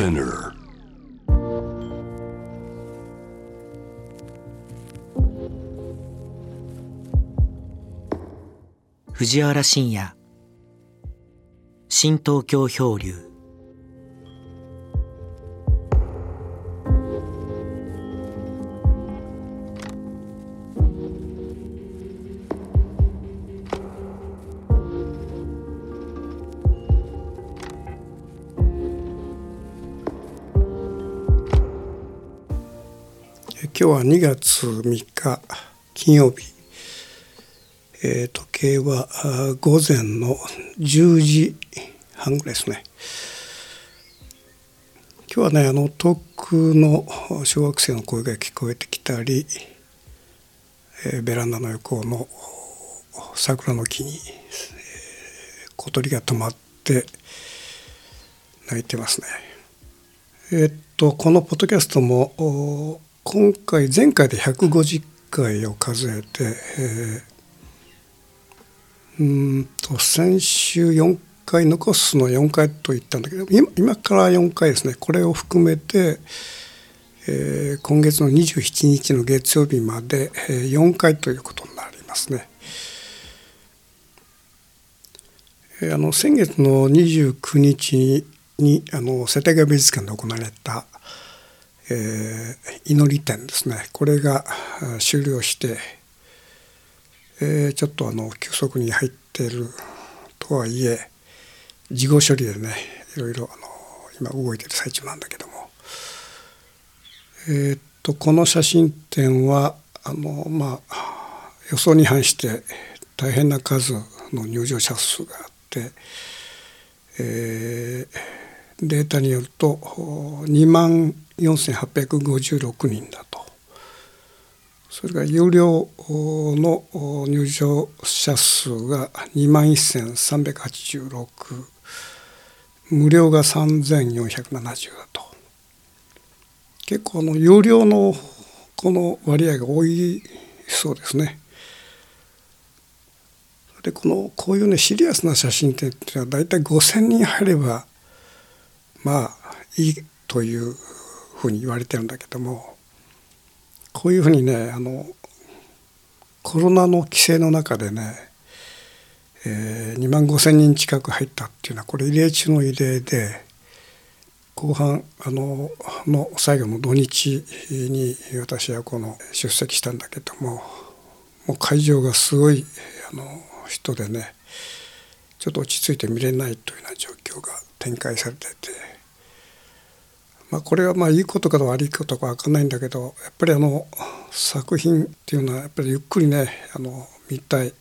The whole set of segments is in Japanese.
Spinner. 藤原信也新東京漂流2月3日金曜日、えー時計は午前の10時半ぐらいですね。今日はねあの遠くの小学生の声が聞こえてきたり、えーベランダの横の桜の木に、えー小鳥が止まって泣いてますね。えっとこのポッドキャストも今回前回で150回を数えて、えーうんと先週4回残すの4回と言ったんだけど今今から4回ですねこれを含めて、えー今月の27日の月曜日まで、えー4回ということになりますね。あの先月の29日にあの世田谷美術館で行われた、えー祈り展ですね。これが終了して、えーちょっとあの休息に入っているとはいえ事後処理でねいろいろあの今動いてる最中なんだけども。えーっとこの写真展はあのまあ予想に反して大変な数の入場者数があって、えーデータによると2万4856人だと。それから有料の入場者数が2万1386無料が3470だと。結構あの有料のこの割合が多いそうですね。でこのこういうねシリアスな写真展っていうのは大体5,000人入ればまあいいというふうに言われてるんだけどもこういうふうにねあのコロナの規制の中でね、えー、2万5,000人近く入ったっていうのはこれ異例中の異例で後半あのの最後の土日に私はこの出席したんだけどももう会場がすごいあの人でねちょっと落ち着いて見れないというような状況が展開されてて、まあ、これはまあいいことか悪いことか分かんないんだけどやっぱりあの作品っていうのはやっぱりゆっくりねあの見たい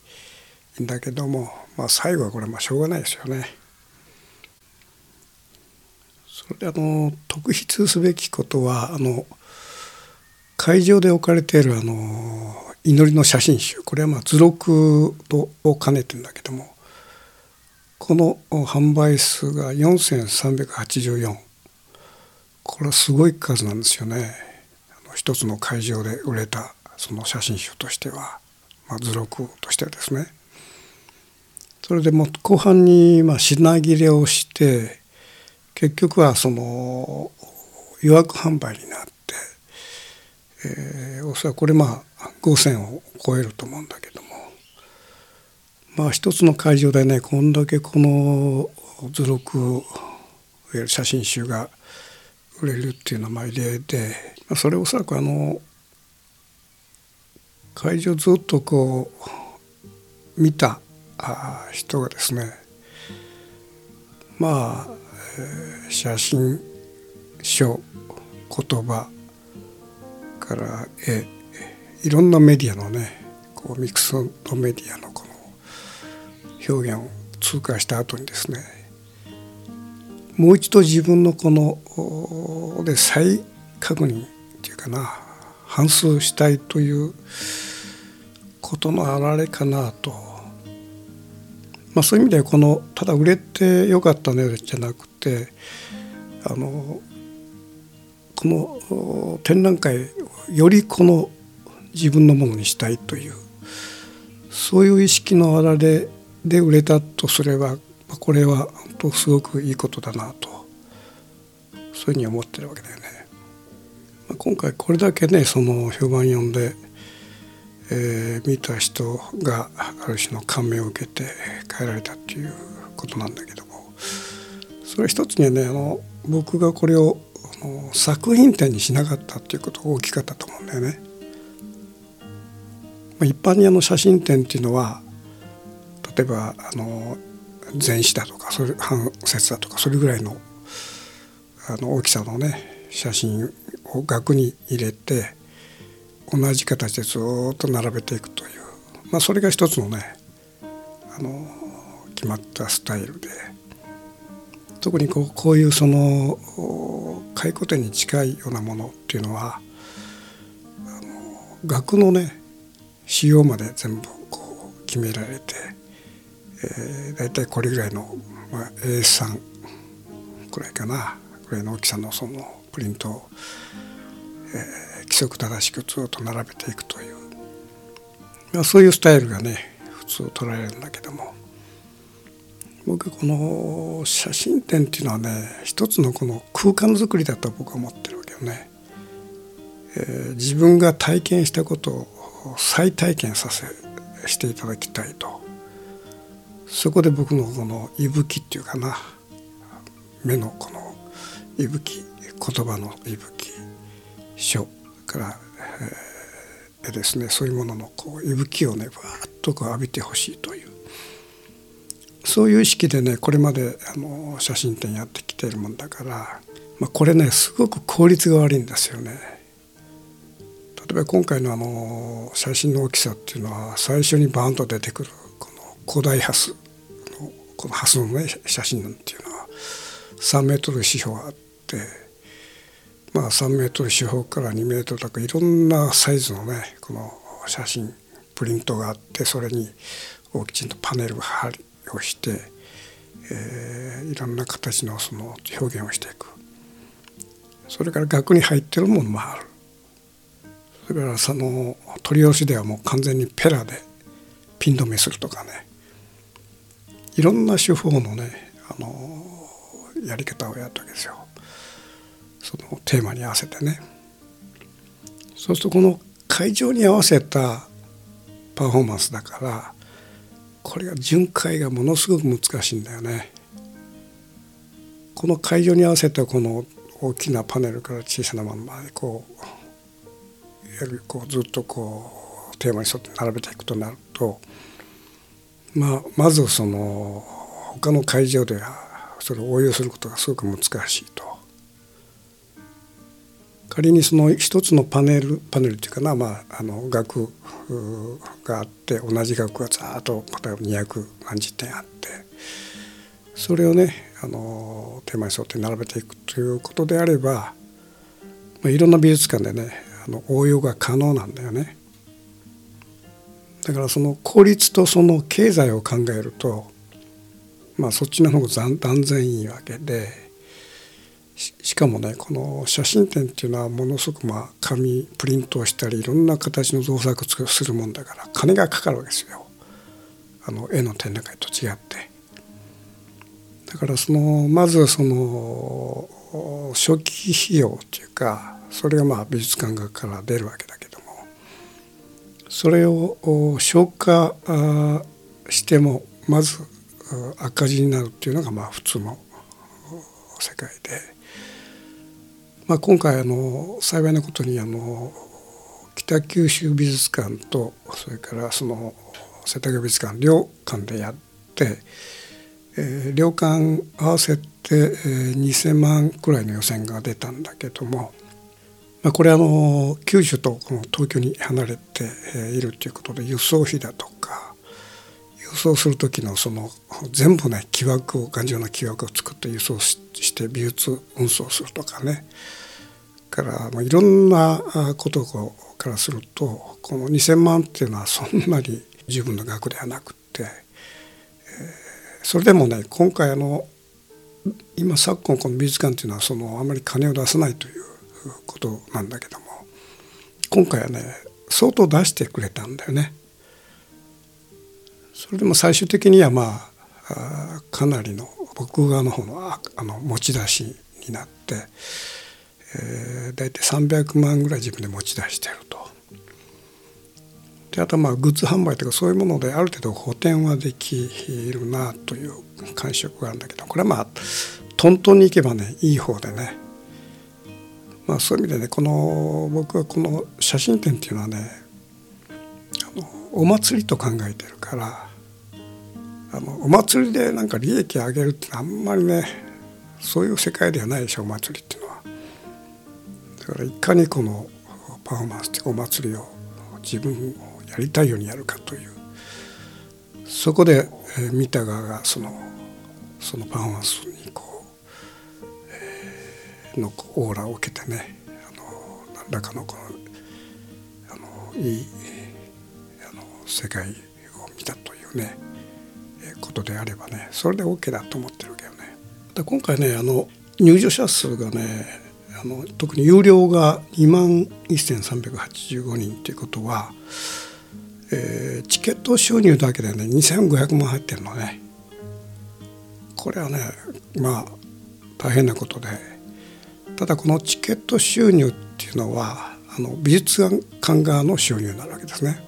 んだけども、まあ、最後はこれはまあしょうがないですよね。それであの特筆すべきことはあの会場で置かれているあの祈りの写真集これはまあ図録とを兼ねてるんだけどもこの販売数が4384これはすごい数なんですよね。一つの会場で売れたその写真集としては、まあ、図録としてはですね。それでも後半にまあ品切れをして結局はその予約販売になって、えー、おそらくこれまあ5,000を超えると思うんだけども。まあ一つの会場でねこんだけこの図録いわゆる写真集が売れるっていうのは異例で、まあ、それおそらくあの会場ずっとこう見た人がですねまあ、えー写真書言葉から絵いろんなメディアのねこうミックスのメディアのこの表現を通過した後にですねもう一度自分のこので再確認っていうかな反芻したいということのあられかなと、まあ、そういう意味ではこのただ売れてよかったねじゃなくてあのこの展覧会をよりこの自分のものにしたいというそういう意識のあられで売れたとすればまあこれは本当すごくいいことだなとそういうふうに思ってるわけだよね。まあ、今回これだけねその評判読んで、えー、見た人がある種の感銘を受けて変えられたっていうことなんだけどもそれ一つにはねあの僕がこれをあの作品展にしなかったっていうことが大きかったと思うんだよね。まあ、一般にあの写真展っていうのは例えばあの全紙だとかそれ半節だとかそれぐらいのあの大きさのね写真を額に入れて同じ形でずっと並べていくという、まあ、それが一つのねあの決まったスタイルで。特にこうこういうその回顧展に近いようなものっていうのはあの額のね仕様まで全部こう決められて、えー、大体これぐらいの、まあ、A3 くらいかな。ぐらいの大きさのそのプリントを、えー、規則正しくずっと並べていくという、まあ、そういうスタイルがね普通捉えられるんだけども。僕この写真展っていうのはね一つのこの空間づくりだと僕は思ってるわけよね。えー、自分が体験したことを再体験させしていただきたいと。そこで僕のこの息吹っていうかな目のこの息吹言葉の息吹書から、えー、ですねそういうもののこう息吹をねバーッとこう浴びてほしいというそういう意識でねこれまであの写真展やってきてるもんだから、まあ、これねすごく効率が悪いんですよね。例えば今回のあの写真の大きさっていうのは最初にバーンと出てくる古代ハスのこのハスのね写真なんていうのは3メートル四方あってまあ3メートル四方から2メートルとかいろんなサイズのねこの写真プリントがあってそれにきちんとパネル貼りをして、えー、いろんな形のその表現をしていく。それから額に入ってるものもある。それからその取り寄しではもう完全にペラでピン止めするとかね。いろんな手法のねあのやり方をやったわけですよ。そのテーマに合わせてね。そうするとこの会場に合わせたパフォーマンスだからこれが巡回がものすごく難しいんだよね。この会場に合わせたこの大きなパネルから小さなものまでこうこうずっとこうテーマに沿って並べていくとなると、まあ、まずその他の会場ではそれを応用することがすごく難しいと。仮にその一つのパネルパネルっていうかな、まあ、あの額があって同じ額がざっと例えば200何十点あってそれをねあのテーマに沿って並べていくということであれば、まあ、いろんな美術館でねあの応用が可能なんだよね。だからその効率とその経済を考えるとまあそっちの方が断然いいわけでしかもねこの写真展っていうのはものすごくまあ紙プリントをしたりいろんな形の造作をするもんだから金がかかるわけですよ。あの絵の展覧会と違って。だからそのまずその初期費用っていうかそれがまあ美術館側から出るわけだけどそれを消化してもまず赤字になるっていうのがまあ普通の世界で、まあ、今回あの幸いなことにあの北九州美術館とそれからその世田谷美術館両館でやって、えー、両館合わせて、えー、2,000万くらいの予選が出たんだけどもまあ、これあの九州とこの東京に離れているということで輸送費だとか輸送する時のその全部ね木枠を頑丈な木枠を作って輸送して美術運送するとかね。からまあいろんなことからするとこの2,000万っていうのはそんなに十分な額ではなくて、えー、それでもね今回あの今昨今この美術館っていうのはそのあまり金を出さないということなんだけども今回はね相当出してくれたんだよね。それでも最終的にはまあかなりの僕側の方のああの持ち出しになって、えー、大体300万ぐらい自分で持ち出してると。であとまあグッズ販売とかそういうものである程度補填はできるなという感触があるんだけどこれはまあトントンにいけばねいい方でねまあそういう意味でねこの僕はこの写真展っていうのはねあのお祭りと考えてるからあのお祭りでなんか利益上げるってあんまりねそういう世界ではないでしょお祭りっていうのは。だからいかにこのパフォーマンスってお祭りを自分をやりたいようにやるかというそこで、えー、見た側がそのそのパフォーマンスにこう、のオーラを受けてねあの何らかのこのあのいいあの世界を見たというねことであればねそれで OK だと思ってるけよね。で今回ねあの入場者数がねあの特に有料が2万1385人っていうことは、えー、チケット収入だけでね2500万入ってるのねこれはねまあ大変なことでただこのチケット収入っていうのはあの美術館側の収入になるわけですね。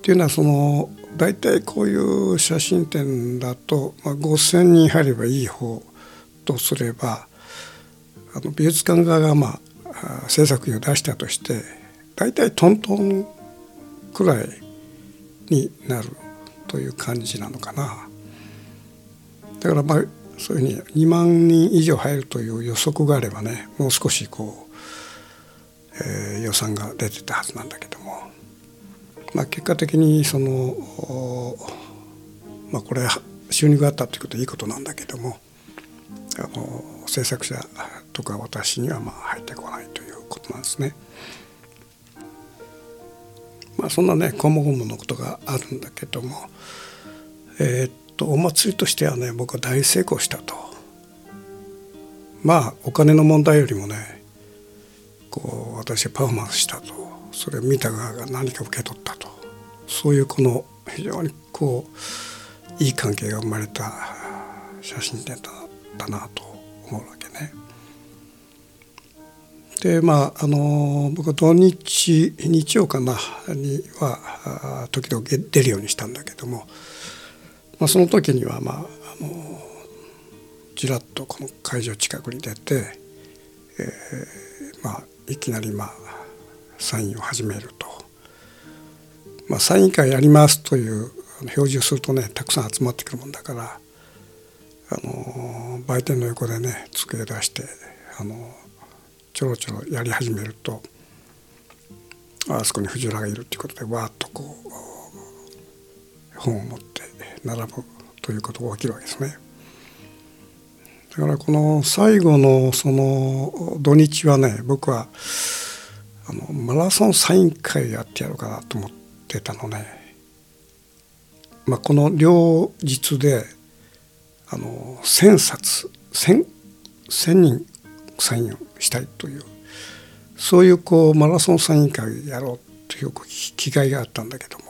っていうのはその大体こういう写真展だと、まあ、5,000人入ればいい方とすればあの美術館側がまあ制作費を出したとして大体トントンくらいになるという感じなのかな。だからまあそういうふうに2万人以上入るという予測があればねもう少しこう、えー、予算が出てたはずなんだけどもまあ、結果的にその、まあ、これ収入があったということはいいことなんだけどもあの制作者とか私にはまあ入ってこないということなんですね。まあ、そんなねこもごものことがあるんだけども、えー、っとお祭りとしてはね僕は大成功したと。まあお金の問題よりもねこう私はパフォーマンスしたとそれを見た側が何か受け取ったとそういうこの非常にこういい関係が生まれた写真展だったなと思うわけね。でまああの僕は土日日曜かなには時々出るようにしたんだけども、まあ、その時にはまああのちらっとこの会場近くに出て、えー、まあいきなりまあサインを始めると、まあ、サイン会やりますという表示をするとねたくさん集まってくるもんだからあの売店の横でね机出してあのちょろちょろやり始めるとあそこに藤原がいるっていうことでわーっとこう本を持って並ぶということが起きるわけですね。だからこの最後のその土日はね僕はあのマラソンサイン会やってやろうかなと思ってたのね、まあ、この両日であの1,000冊 1,000, 1,000人サインをしたいというそういうこうマラソンサイン会やろうという気概があったんだけども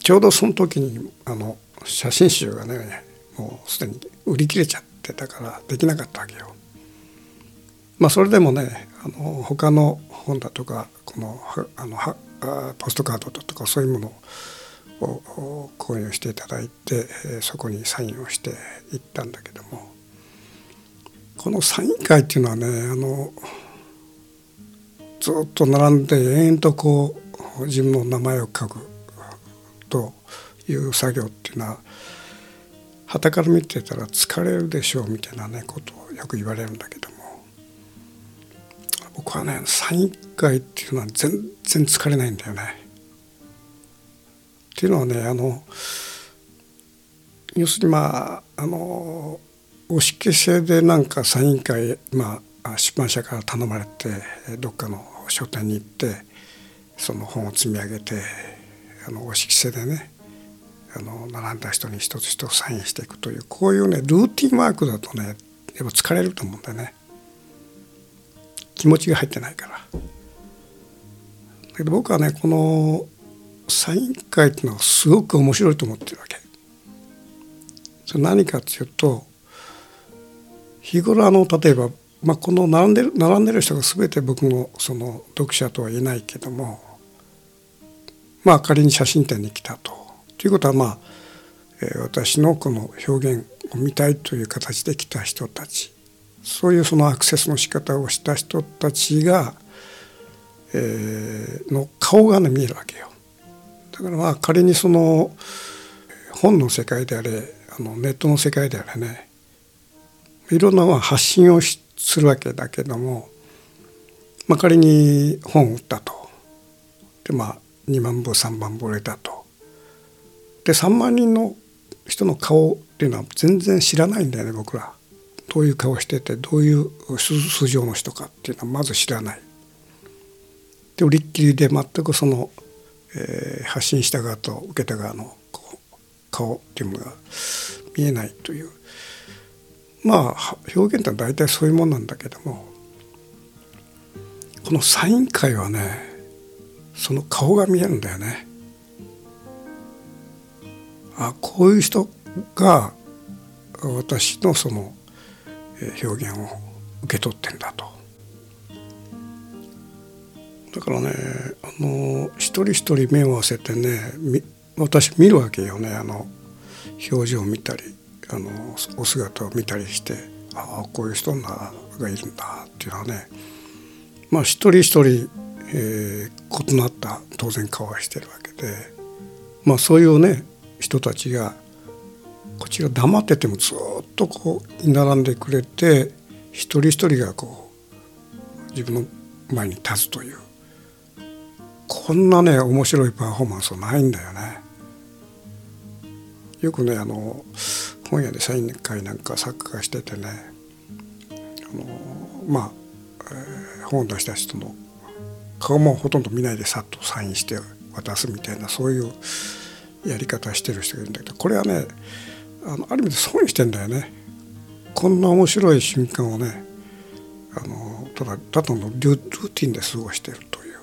ちょうどその時にあの写真集がねもうすでに売り切れちゃってたからできなかったわけよ。まあそれでもねあの他の本だとかこのあのはポストカードだとかそういうものを購入していただいてそこにサインをしていったんだけどもこのサイン会っていうのはねあのずっと並んで延々とこう自分の名前を書くいう作業っていうのははたから見てたら疲れるでしょうみたいなねことをよく言われるんだけども僕はねサイン会っていうのは全然疲れないんだよね。っていうのはねあの要するにまああの押し消せでなんかサイン会、まあ、出版社から頼まれてどっかの書店に行ってその本を積み上げてあの押し消せでねあの並んだ人に一つ一つサインしていくというこういうねルーティンワークだとねやっぱ疲れると思うんだよね。気持ちが入ってないから。だけど僕はねこのサイン会っていうのはすごく面白いと思ってるわけ。それ何かっていうと日頃あの例えば、まあ、この並んでる並んでる人が全て僕のその読者とは言えないけどもまあ仮に写真展に来たと。ということはまあ、えー、私のこの表現を見たいという形で来た人たちそういうそのアクセスの仕方をした人たちが、えー、の顔がね見えるわけよ。だからまあ仮にその本の世界であれあのネットの世界であれねいろんな発信をするわけだけども、まあ、仮に本を売ったとでまあ2万部3万部売れたとで3万人の人の顔っていうのは全然知らないんだよね僕ら。どういう顔しててどういう素性の人かっていうのはまず知らない。で売りっきりで全くその、えー、発信した側と受けた側の顔っていうものが見えないというまあ表現って大体そういうもんなんだけどもこのサイン会はねその顔が見えるんだよね。あこういう人が私のその表現を受け取ってんだと。だからねあの一人一人目を合わせてね私見るわけよねあの表情を見たりあのお姿を見たりしてああこういう人がいるんだっていうのはねまあ一人一人、えー、異なった当然顔はしてるわけでまあそういうね人たちがこちら黙っててもずっとこう並んでくれて一人一人がこう自分の前に立つというこんなね面白いパフォーマンスはないんだよね。よくねあの本屋でサイン会なんか作家しててねあのまあ、えー、本を出した人の顔もほとんど見ないでさっとサインして渡すみたいなそういうやり方してる人がいるんだけどこれはねあのある意味で損してんだよね。こんな面白い瞬間をねあのただただのルーティンで過ごしてるという、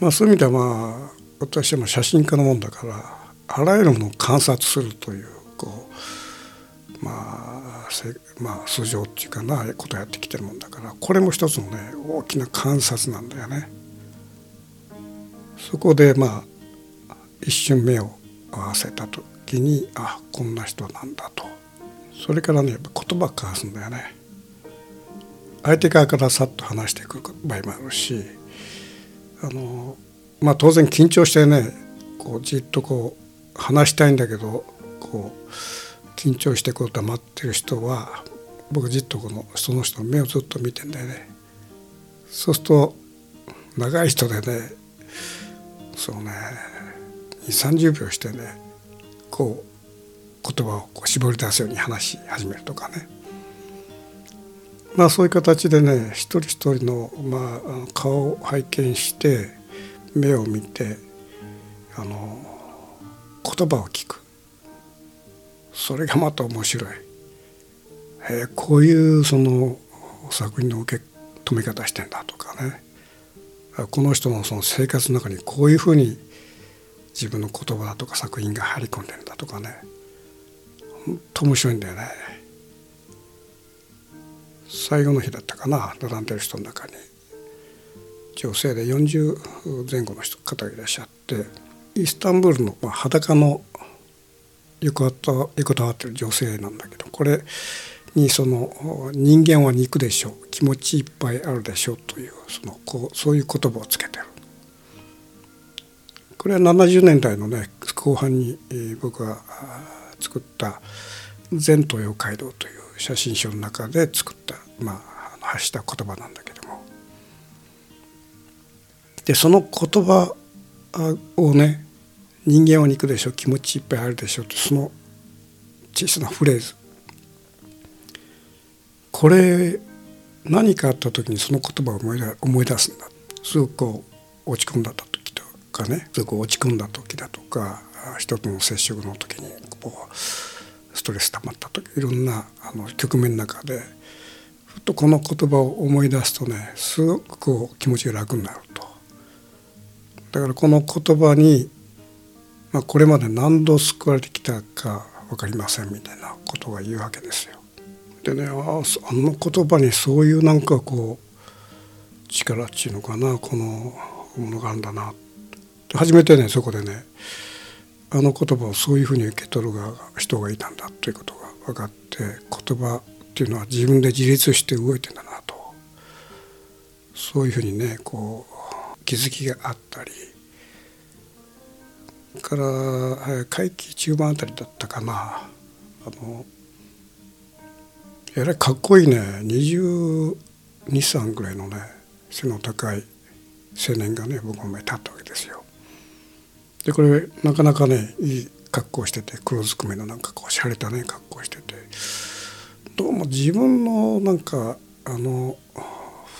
まあ、そういう意味ではまあ私は写真家のもんだからあらゆるものを観察するというこうまあまあ素性っていうかなことをやってきてるもんだからこれも一つのね大きな観察なんだよね。そこでまあ一瞬目を合わせた時にあこんな人なんだとそれからね言葉交わすんだよね。相手側からさっと話してくる場合もあるしあのまあ当然緊張してねこうじっとこう話したいんだけどこう緊張してこう黙ってる人は僕じっとこのその人の目をずっと見てんだよね。そうすると長い人でねそうね3 0秒してねこう言葉をこう絞り出すように話し始めるとかね。まあそういう形でね一人一人の、まあ、顔を拝見して目を見てあの言葉を聞く。それがまた面白い、えー、こういうその作品の受け止め方してんだとかね。この人のその生活の中にこういうふうに自分の言葉だとか作品が入り込んでるんだとかね。本当面白いんだよね。最後の日だったかな並んでる人の中に。女性で40前後の人方がいらっしゃってイスタンブールの裸の横たわってる女性なんだけどこれにその人間は肉でしょう。気持ちいっぱいあるでしょうというそのこうそういう言葉をつけてる。これは70年代のね後半に僕が作った「全東洋街道」という写真集の中で作った、まあ、発した言葉なんだけども。でその言葉をね「人間は肉でしょ気持ちいっぱいあるでしょ」とその小さなフレーズ。これ何かあった時にその言葉を思い出すんだ。すごくこう落ち込んだと。かねすごく落ち込んだ時だとか人との接触の時にこうストレス溜まった時いろんなあの局面の中でふっとこの言葉を思い出すとねすごくこう気持ちが楽になると。だからこの言葉に、まあ、これまで何度救われてきたか分かりませんみたいなことが言うわけですよ。でねああの言葉にそういうなんかこう力っていうのかなこのものがあるんだな初めてねそこでねあの言葉をそういうふうに受け取る人がいたんだということが分かって言葉っていうのは自分で自立して動いてんだなとそういうふうにねこう気づきがあったりから会期中盤あたりだったかなあのえらいかっこいいね223ぐらいのね背の高い青年がね僕の前に立ったわけですよ。でこれなかなかねいい格好してて黒ずくめのなんかこう洒落たね格好しててどうも自分のなんかあの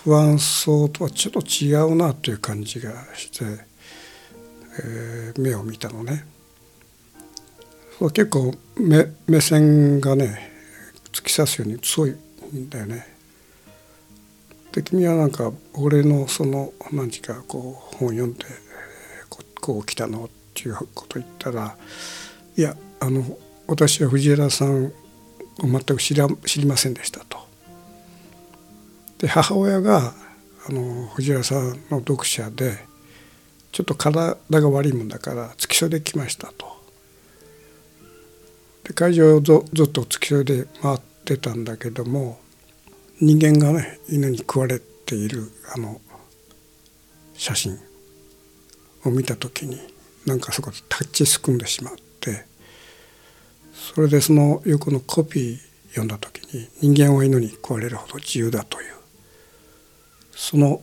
不安そうとはちょっと違うなという感じがして、えー、目を見たのね。結構目目線がね突き刺すように強いんだよね。で君はなんか俺のその何時かこう本読んでこう来たのっていうこと言ったら「いやあの私は藤原さんを全く知ら知りませんでした」と。で母親があの藤原さんの読者でちょっと体が悪いもんだから付き添いで来ましたと。で会場をずっと付き添いで回ってたんだけども人間がね犬に食われているあの写真を見た時になんかそこでタッチすくんでしまってそれでその横のコピー読んだ時に人間は犬に食われるほど自由だというその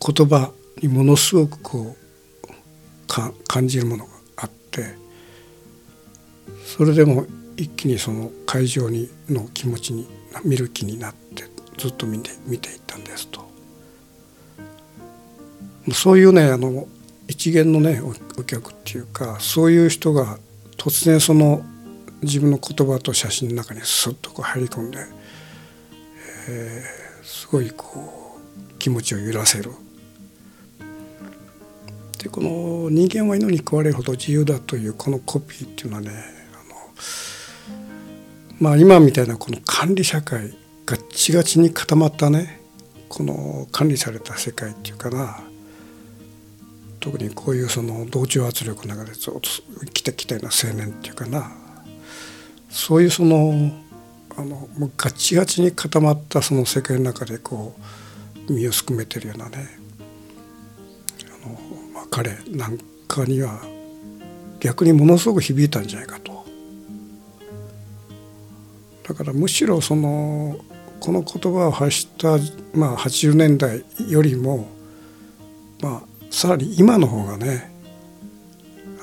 言葉にものすごくこう感じるものがあってそれでも一気にその会場にの気持ちに見る気になってずっと見て見ていったんですと。そういうねあの一元のねお客っていうかそういう人が突然その自分の言葉と写真の中にスッとこう入り込んで、えー、すごいこう気持ちを揺らせる。でこの「人間は犬に食われるほど自由だ」というこのコピーっていうのはねあのまあ今みたいなこの管理社会ガッチガチに固まったねこの管理された世界っていうかな特にこういうその同調圧力の中でずっと生きてきたような青年っていうかなそういうそのあのもうガチガチに固まったその世界の中でこう身をすくめてるようなねあの、まあ、彼なんかには逆にものすごく響いたんじゃないかと。だからむしろそのこの言葉を発した、まあ、80年代よりも、まあ、さらに今の方がね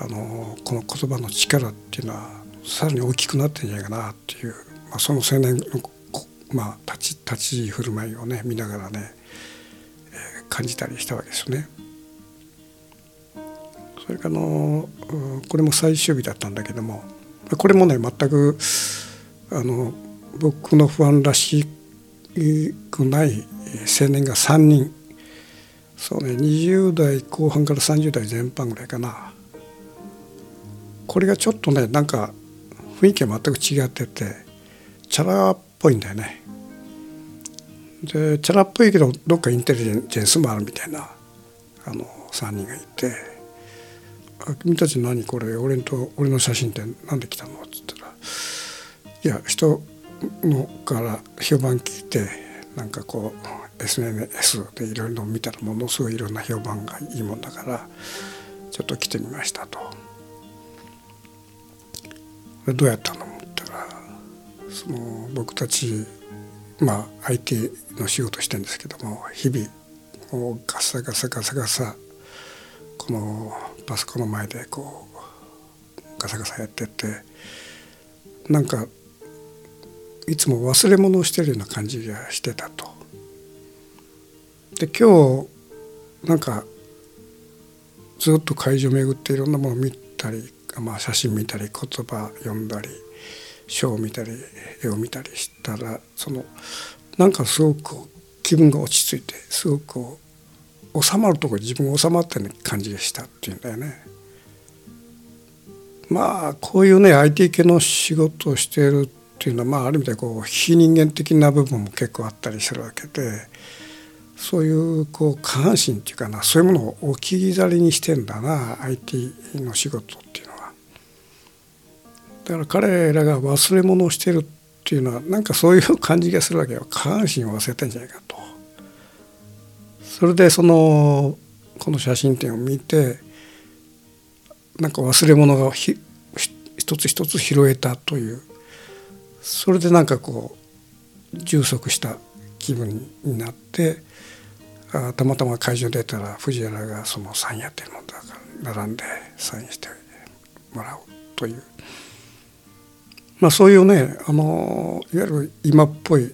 あのこの言葉の力っていうのはさらに大きくなってんじゃないかなっていう、まあ、その青年の、まあ、立ち立ち振る舞いをね見ながらね、えー、感じたりしたわけですよね。それからのこれも最終日だったんだけどもこれもね全くあの僕の不安らしくない青年が3人そうね20代後半から30代前半ぐらいかな。これがちょっとねなんか雰囲気が全く違っててチャラっぽいんだよね。でチャラっぽいけどどっかインテリジェンスもあるみたいなあの3人がいて「君たち何これ？俺と俺の写真って何で来たの?」っつったらいや人のから評判聞いてなんかこう SNS でいろいろ見たらものすごいいろんな評判がいいもんだからちょっと来てみましたと。どうやったの思ったらその僕たちまあ IT の仕事してるんですけども日々もうガサガサガサガサこのパソコンの前でこうガサガサやっててなんかいつも忘れ物をしてるような感じがしてたと。で今日なんかずっと会場巡っていろんなものを見たり、まあ、写真見たり言葉読んだり書を見たり絵を見たりしたらそのなんかすごく気分が落ち着いてすごく収まるところ自分が収まったような感じがしたっていうんだよね。まあこういうね IT 系の仕事をしているっていうのはまあある意味でこう非人間的な部分も結構あったりするわけでそういうこう下半身っていうかなそういうものを置き去りにしてんだな IT の仕事っていうのは。だから彼らが忘れ物をしてるっていうのはなんかそういう感じがするわけよ下半身を忘れてんじゃないかと。それでそのこの写真展を見てなんか忘れ物がひ一つ一つ拾えたというそれでなんかこう充足した気分になってたまたま会場に出たら藤原がそのサインやってるもんだから並んでサインしてもらうという、まあ、そういうねあのいわゆる今っぽい、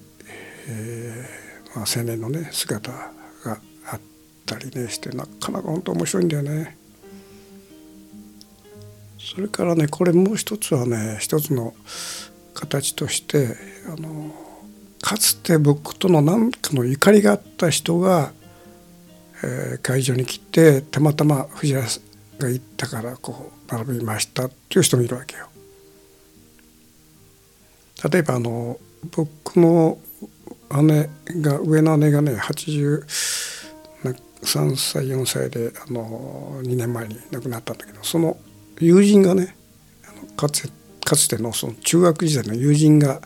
えーまあ、青年のね姿があったりねしてなかなか本当面白いんだよね。それからねこれもう一つはね一つの形としてあのかつて僕との何かのゆかりがあった人が、えー、会場に来てたまたま藤原が行ったからこう並びましたっていう人もいるわけよ。例えばあの僕の姉が上の姉がね83歳4歳であの2年前に亡くなったんだけどその友人がねかつかつてのその中学時代の友人が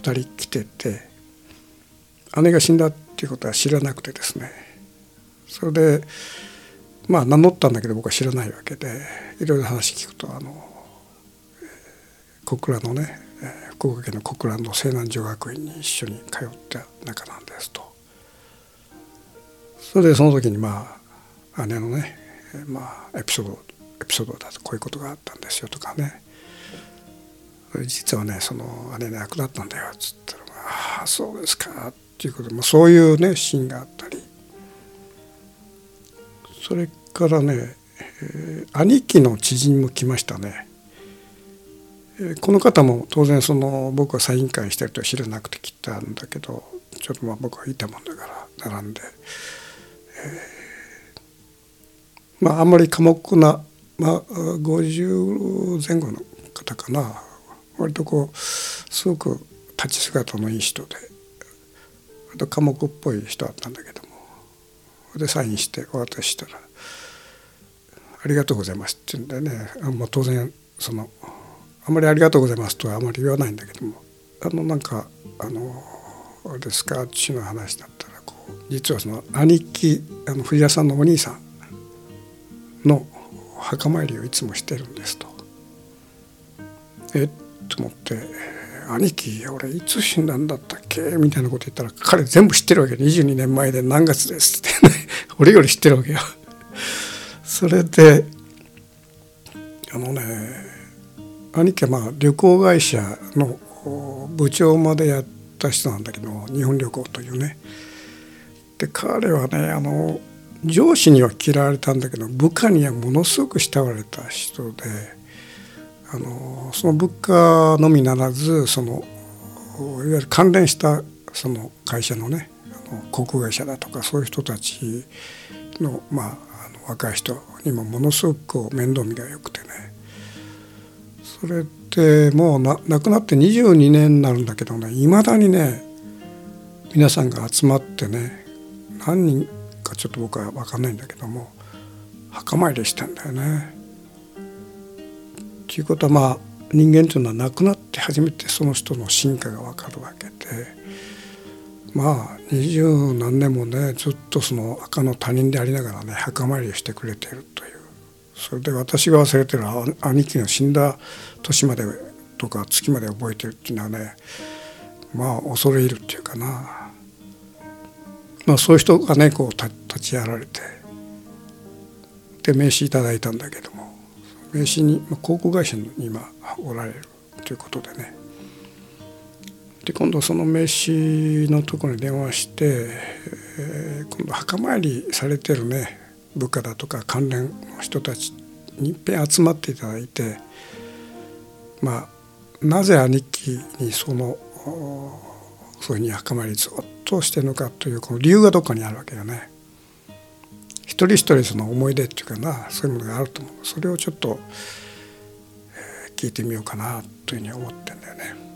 2人来てて姉が死んだっていうことは知らなくてですねそれでまあ名乗ったんだけど僕は知らないわけでいろいろ話聞くとあの小倉のね福岡県の小倉の西南女学院に一緒に通った仲なんですと。それでその時にまあ姉のねまあエピソードエピソードだとこういうことがあったんですよとかね。実はねその姉亡くなったんだよっつったら「ああそうですか」っていうことで、まあ、そういうねシーンがあったりそれからね、えー、兄貴の知人も来ましたね。えー、この方も当然その僕はサイン会してると知らなくて来たんだけどちょっとまあ僕はいたもんだから並んで、えー、まああんまり寡黙な、まあ、50前後の方かな割とこうすごく立ち姿のいい人で割と寡黙っぽい人だったんだけどでサインしてお渡ししたら「ありがとうございます」って言うんでねあもう当然そのあまり「ありがとうございます」とはあまり言わないんだけどもあのなんかあのあれですか父の話だったらこう実はその兄貴あの藤田さんのお兄さんの墓参りをいつもしてるんですと。えっと思って「兄貴俺いつ死んだんだったっけ?」みたいなこと言ったら彼全部知ってるわけ22年前で何月ですってね俺より知ってるわけよ。それであのね兄貴はまあ旅行会社の部長までやった人なんだけど日本旅行というね。で彼はねあの上司には嫌われたんだけど部下にはものすごく慕われた人で。あのその物価のみならずそのいわゆる関連したその会社のね航空会社だとかそういう人たちの,、まあ、あの若い人にもものすごく面倒見が良くてねそれってもうな亡くなって22年になるんだけどねいまだにね皆さんが集まってね何人かちょっと僕は分かんないんだけども墓参りしてんだよね。ということはまあ人間というのは亡くなって初めてその人の進化が分かるわけでまあ二十何年もねずっとその赤の他人でありながらね墓参りをしてくれているという。それで私が忘れてる兄貴の死んだ年までとか月まで覚えてるっていうのはねまあ恐れ入るっていうかな、まあ、そういう人がねこう立ち会われてで名刺いただいたんだけども名刺にまあ航空会社に今おられるということでね。で今度その名刺のところに電話して、えー、今度墓参りされてるね部下だとか関連の人たちにいっぺん集まっていただいてまあなぜ兄貴にそのそういうふうに墓参りずっとしてるのかというこの理由がどっかにあるわけよね。一人一人その思い出っていうかなそういうものがあると思うそれをちょっと、聞いてみようかなというふうに思ってんだよね。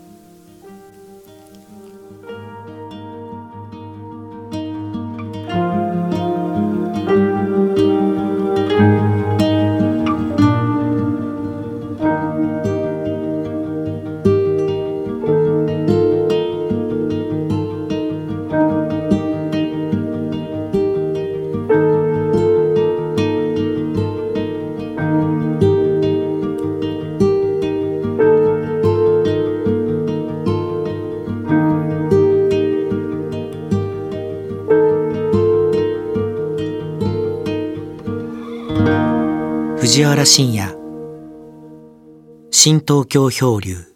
藤原信也。新東京漂流。